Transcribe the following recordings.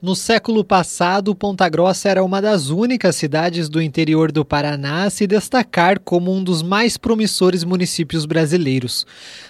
No século passado, Ponta Grossa era uma das únicas cidades do interior do Paraná a se destacar como um dos mais promissores municípios brasileiros.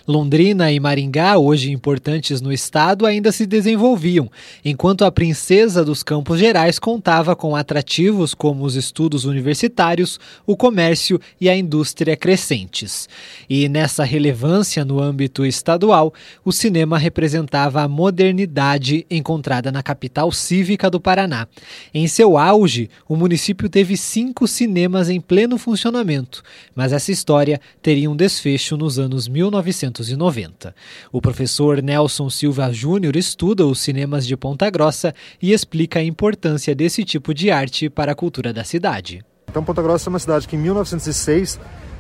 Londrina e Maringá, hoje importantes no estado, ainda se desenvolviam, enquanto a princesa dos Campos Gerais contava com atrativos como os estudos universitários, o comércio e a indústria crescentes. E nessa relevância no âmbito estadual, o cinema representava a modernidade encontrada na capital Cívica do Paraná. Em seu auge, o município teve cinco cinemas em pleno funcionamento, mas essa história teria um desfecho nos anos 1990. O professor Nelson Silva Júnior estuda os cinemas de Ponta Grossa e explica a importância desse tipo de arte para a cultura da cidade. Então, Ponta Grossa é uma cidade que em 1906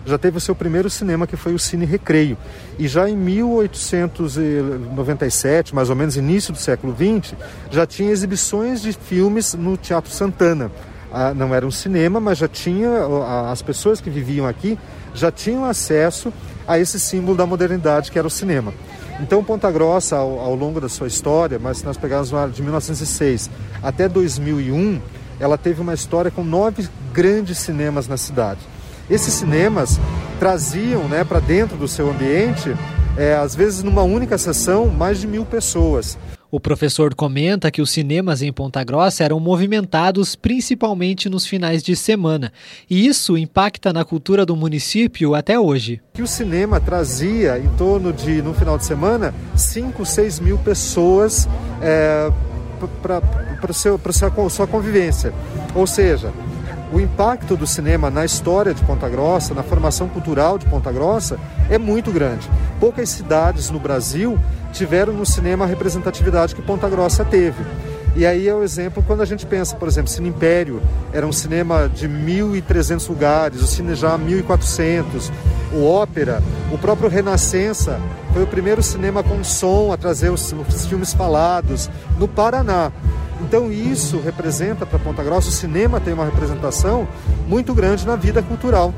já teve o seu primeiro cinema, que foi o Cine Recreio. E já em 1897, mais ou menos início do século XX, já tinha exibições de filmes no Teatro Santana. Ah, não era um cinema, mas já tinha, as pessoas que viviam aqui já tinham acesso a esse símbolo da modernidade que era o cinema. Então, Ponta Grossa, ao, ao longo da sua história, mas se nós pegarmos de 1906 até 2001, ela teve uma história com nove grandes cinemas na cidade. Esses cinemas traziam né, para dentro do seu ambiente, é, às vezes numa única sessão, mais de mil pessoas. O professor comenta que os cinemas em Ponta Grossa eram movimentados principalmente nos finais de semana, e isso impacta na cultura do município até hoje. Que o cinema trazia em torno de, no final de semana, 5, 6 mil pessoas é, para sua convivência. Ou seja, o impacto do cinema na história de Ponta Grossa, na formação cultural de Ponta Grossa, é muito grande. Poucas cidades no Brasil tiveram no cinema a representatividade que Ponta Grossa teve. E aí é o exemplo quando a gente pensa, por exemplo, Cine Império era um cinema de 1.300 lugares, o Cine já 1.400, o Ópera, o próprio Renascença foi o primeiro cinema com som a trazer os, os filmes falados no Paraná. Então isso representa para Ponta Grossa, o cinema tem uma representação muito grande na vida cultural.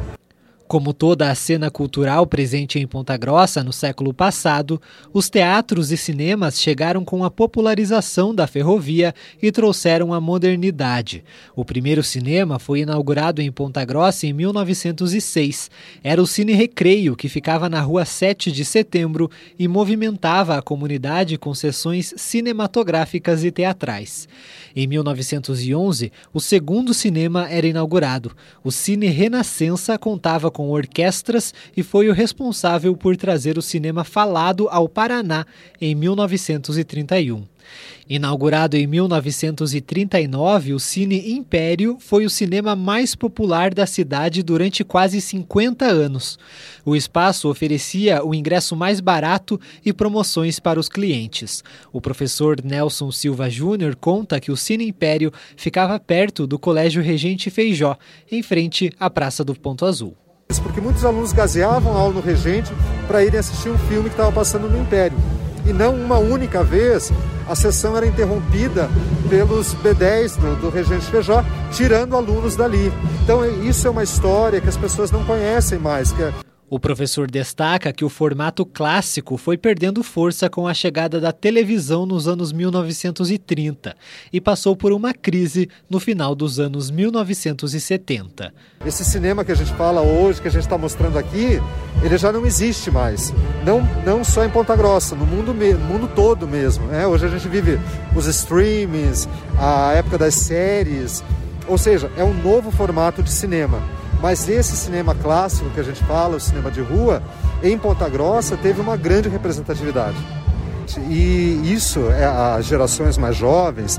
Como toda a cena cultural presente em Ponta Grossa no século passado, os teatros e cinemas chegaram com a popularização da ferrovia e trouxeram a modernidade. O primeiro cinema foi inaugurado em Ponta Grossa em 1906. Era o Cine Recreio, que ficava na rua 7 de setembro e movimentava a comunidade com sessões cinematográficas e teatrais. Em 1911, o segundo cinema era inaugurado. O Cine Renascença contava com com orquestras e foi o responsável por trazer o cinema falado ao Paraná em 1931. Inaugurado em 1939, o Cine Império foi o cinema mais popular da cidade durante quase 50 anos. O espaço oferecia o ingresso mais barato e promoções para os clientes. O professor Nelson Silva Júnior conta que o Cine Império ficava perto do Colégio Regente Feijó, em frente à Praça do Ponto Azul porque muitos alunos gaseavam a aula no Regente para irem assistir um filme que estava passando no Império. E não uma única vez a sessão era interrompida pelos B10 do, do Regente Feijó, tirando alunos dali. Então isso é uma história que as pessoas não conhecem mais, que é o professor destaca que o formato clássico foi perdendo força com a chegada da televisão nos anos 1930 e passou por uma crise no final dos anos 1970. Esse cinema que a gente fala hoje, que a gente está mostrando aqui, ele já não existe mais. Não, não só em Ponta Grossa, no mundo, no mundo todo mesmo. Né? Hoje a gente vive os streamings, a época das séries, ou seja, é um novo formato de cinema. Mas esse cinema clássico que a gente fala, o cinema de rua, em Ponta Grossa teve uma grande representatividade. E isso, é, as gerações mais jovens,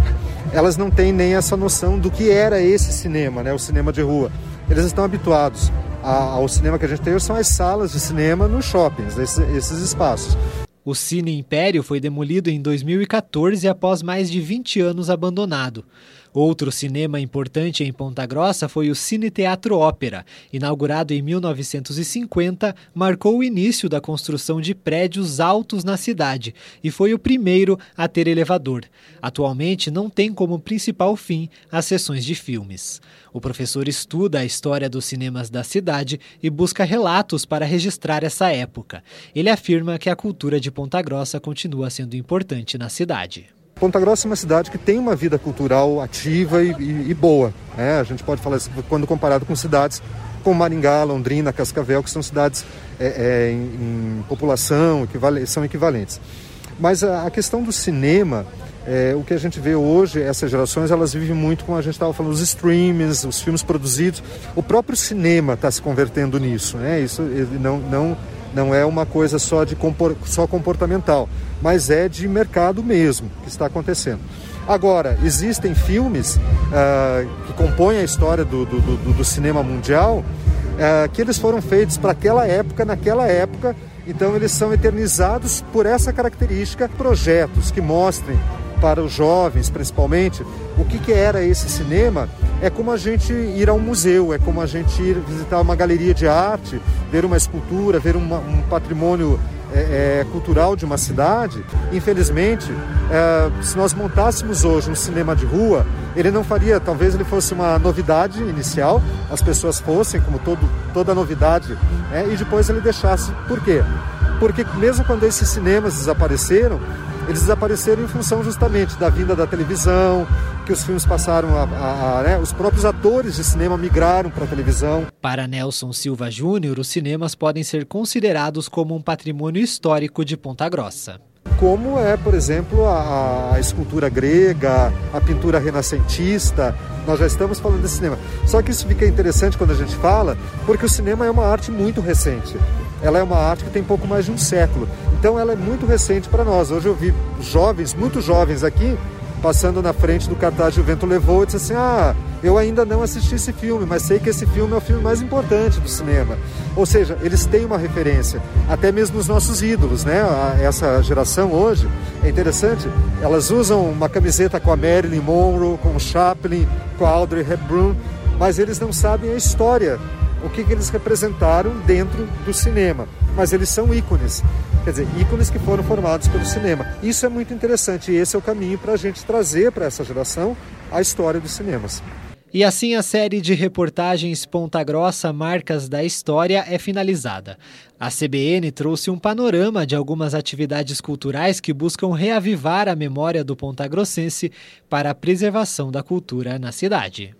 elas não têm nem essa noção do que era esse cinema, né, o cinema de rua. Eles estão habituados ao cinema que a gente tem, são as salas de cinema nos shoppings, esses, esses espaços. O Cine Império foi demolido em 2014 após mais de 20 anos abandonado. Outro cinema importante em Ponta Grossa foi o Cine Teatro Ópera. Inaugurado em 1950, marcou o início da construção de prédios altos na cidade e foi o primeiro a ter elevador. Atualmente não tem como principal fim as sessões de filmes. O professor estuda a história dos cinemas da cidade e busca relatos para registrar essa época. Ele afirma que a cultura de Ponta Grossa continua sendo importante na cidade. Ponta Grossa é uma cidade que tem uma vida cultural ativa e, e, e boa. Né? A gente pode falar isso quando comparado com cidades como Maringá, Londrina, Cascavel, que são cidades é, é, em, em, população, equivale, são equivalentes. Mas a, a questão do cinema, é, o que a gente vê hoje, essas gerações, elas vivem muito, como a gente estava falando, os streamings, os filmes produzidos. O próprio cinema está se convertendo nisso. Né? Isso não, não não é uma coisa só, de só comportamental, mas é de mercado mesmo que está acontecendo. Agora, existem filmes uh, que compõem a história do, do, do, do cinema mundial uh, que eles foram feitos para aquela época, naquela época, então eles são eternizados por essa característica, projetos que mostrem para os jovens, principalmente, o que, que era esse cinema, é como a gente ir a um museu, é como a gente ir visitar uma galeria de arte, ver uma escultura, ver uma, um patrimônio é, é, cultural de uma cidade. Infelizmente, é, se nós montássemos hoje um cinema de rua, ele não faria, talvez ele fosse uma novidade inicial, as pessoas fossem, como todo, toda novidade, né, e depois ele deixasse. Por quê? Porque mesmo quando esses cinemas desapareceram, eles desapareceram em função justamente da vinda da televisão, que os filmes passaram a. a, a né, os próprios atores de cinema migraram para a televisão. Para Nelson Silva Júnior, os cinemas podem ser considerados como um patrimônio histórico de Ponta Grossa como é, por exemplo, a, a, escultura grega, a pintura renascentista. Nós já estamos falando de cinema. Só que isso fica interessante quando a gente fala, porque o cinema é uma arte muito recente. Ela é uma arte que tem pouco mais de um século. Então ela é muito recente para nós. Hoje eu vi jovens, muito jovens aqui, passando na frente do cartaz O Vento Levou e disse assim: Ah, eu ainda não assisti esse filme, mas sei que esse filme é o filme mais importante do cinema. Ou seja, eles têm uma referência, até mesmo os nossos ídolos, né? Essa geração hoje é interessante, elas usam uma camiseta com a Marilyn Monroe, com o Chaplin, com a Audrey Hepburn, mas eles não sabem a história, o que, que eles representaram dentro do cinema. Mas eles são ícones quer dizer, ícones que foram formados pelo cinema. Isso é muito interessante e esse é o caminho para a gente trazer para essa geração a história dos cinemas. E assim a série de reportagens Ponta Grossa Marcas da História é finalizada. A CBN trouxe um panorama de algumas atividades culturais que buscam reavivar a memória do Ponta Grossense para a preservação da cultura na cidade.